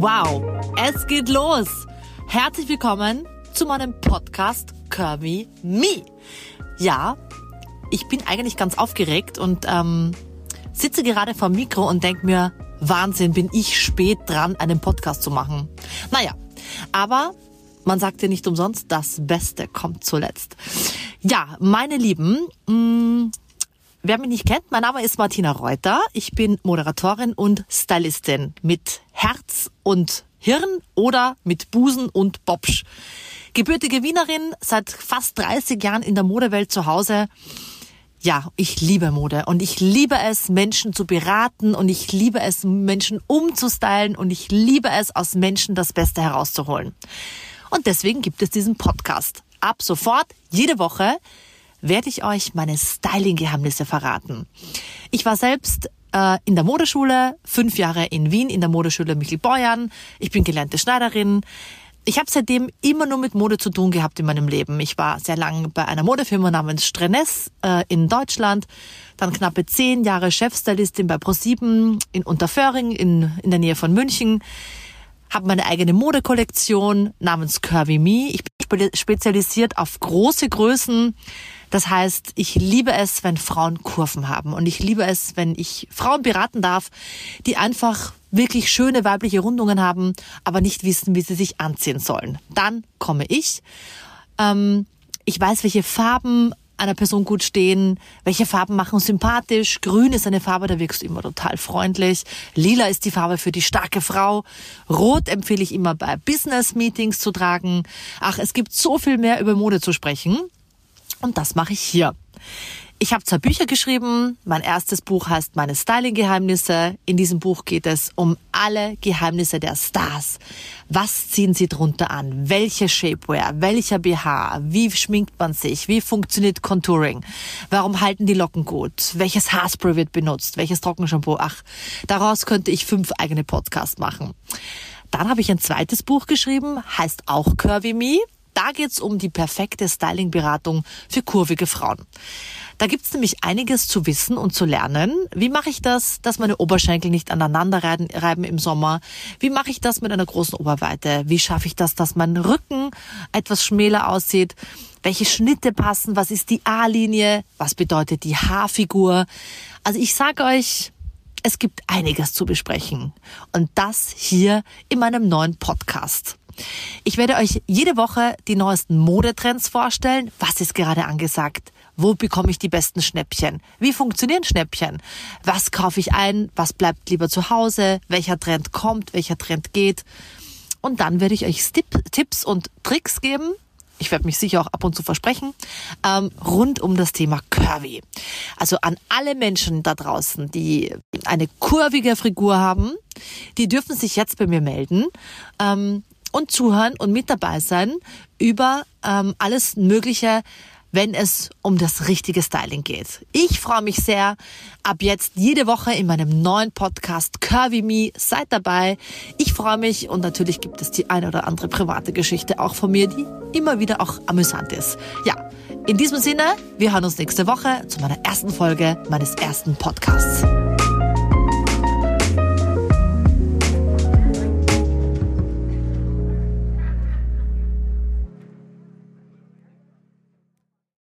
Wow, es geht los. Herzlich willkommen zu meinem Podcast Curvy Me. Ja, ich bin eigentlich ganz aufgeregt und ähm, sitze gerade vor Mikro und denke mir, Wahnsinn, bin ich spät dran, einen Podcast zu machen. Naja, aber man sagt ja nicht umsonst, das Beste kommt zuletzt. Ja, meine Lieben, mh, mm, wer mich nicht kennt, mein Name ist Martina Reuter. Ich bin Moderatorin und Stylistin mit Herz und Hirn oder mit Busen und Bobsch. Gebürtige Wienerin, seit fast 30 Jahren in der Modewelt zu Hause ja, ich liebe Mode und ich liebe es, Menschen zu beraten und ich liebe es, Menschen umzustylen und ich liebe es, aus Menschen das Beste herauszuholen. Und deswegen gibt es diesen Podcast. Ab sofort, jede Woche, werde ich euch meine Styling-Geheimnisse verraten. Ich war selbst äh, in der Modeschule, fünf Jahre in Wien in der Modeschule Michel Beuern. Ich bin gelernte Schneiderin. Ich habe seitdem immer nur mit Mode zu tun gehabt in meinem Leben. Ich war sehr lang bei einer Modefirma namens Strenes äh, in Deutschland, dann knappe zehn Jahre Chefstylistin bei ProSieben in Unterföhring in, in der Nähe von München, habe meine eigene Modekollektion namens Curvy Me. Ich spezialisiert auf große Größen. Das heißt, ich liebe es, wenn Frauen Kurven haben und ich liebe es, wenn ich Frauen beraten darf, die einfach wirklich schöne weibliche Rundungen haben, aber nicht wissen, wie sie sich anziehen sollen. Dann komme ich. Ähm, ich weiß, welche Farben einer Person gut stehen, welche Farben machen sympathisch. Grün ist eine Farbe, da wirkst du immer total freundlich. Lila ist die Farbe für die starke Frau. Rot empfehle ich immer bei Business-Meetings zu tragen. Ach, es gibt so viel mehr über Mode zu sprechen. Und das mache ich hier. Ich habe zwei Bücher geschrieben. Mein erstes Buch heißt Meine Styling-Geheimnisse. In diesem Buch geht es um alle Geheimnisse der Stars. Was ziehen sie drunter an? Welche Shapewear? Welcher BH? Wie schminkt man sich? Wie funktioniert Contouring? Warum halten die Locken gut? Welches Haarspray wird benutzt? Welches Trockenshampoo? Ach, daraus könnte ich fünf eigene Podcasts machen. Dann habe ich ein zweites Buch geschrieben, heißt auch Curvy Me. Da geht's um die perfekte Styling-Beratung für kurvige Frauen. Da gibt's nämlich einiges zu wissen und zu lernen. Wie mache ich das, dass meine Oberschenkel nicht aneinander reiben im Sommer? Wie mache ich das mit einer großen Oberweite? Wie schaffe ich das, dass mein Rücken etwas schmäler aussieht? Welche Schnitte passen? Was ist die A-Linie? Was bedeutet die Haarfigur? Also ich sage euch, es gibt einiges zu besprechen. Und das hier in meinem neuen Podcast. Ich werde euch jede Woche die neuesten Modetrends vorstellen. Was ist gerade angesagt? Wo bekomme ich die besten Schnäppchen? Wie funktionieren Schnäppchen? Was kaufe ich ein? Was bleibt lieber zu Hause? Welcher Trend kommt? Welcher Trend geht? Und dann werde ich euch Tipps und Tricks geben. Ich werde mich sicher auch ab und zu versprechen, ähm, rund um das Thema Curvy. Also an alle Menschen da draußen, die eine kurvige Figur haben, die dürfen sich jetzt bei mir melden. Ähm, und zuhören und mit dabei sein über ähm, alles Mögliche, wenn es um das richtige Styling geht. Ich freue mich sehr. Ab jetzt jede Woche in meinem neuen Podcast Curvy Me. Seid dabei. Ich freue mich und natürlich gibt es die eine oder andere private Geschichte auch von mir, die immer wieder auch amüsant ist. Ja, in diesem Sinne, wir hören uns nächste Woche zu meiner ersten Folge meines ersten Podcasts.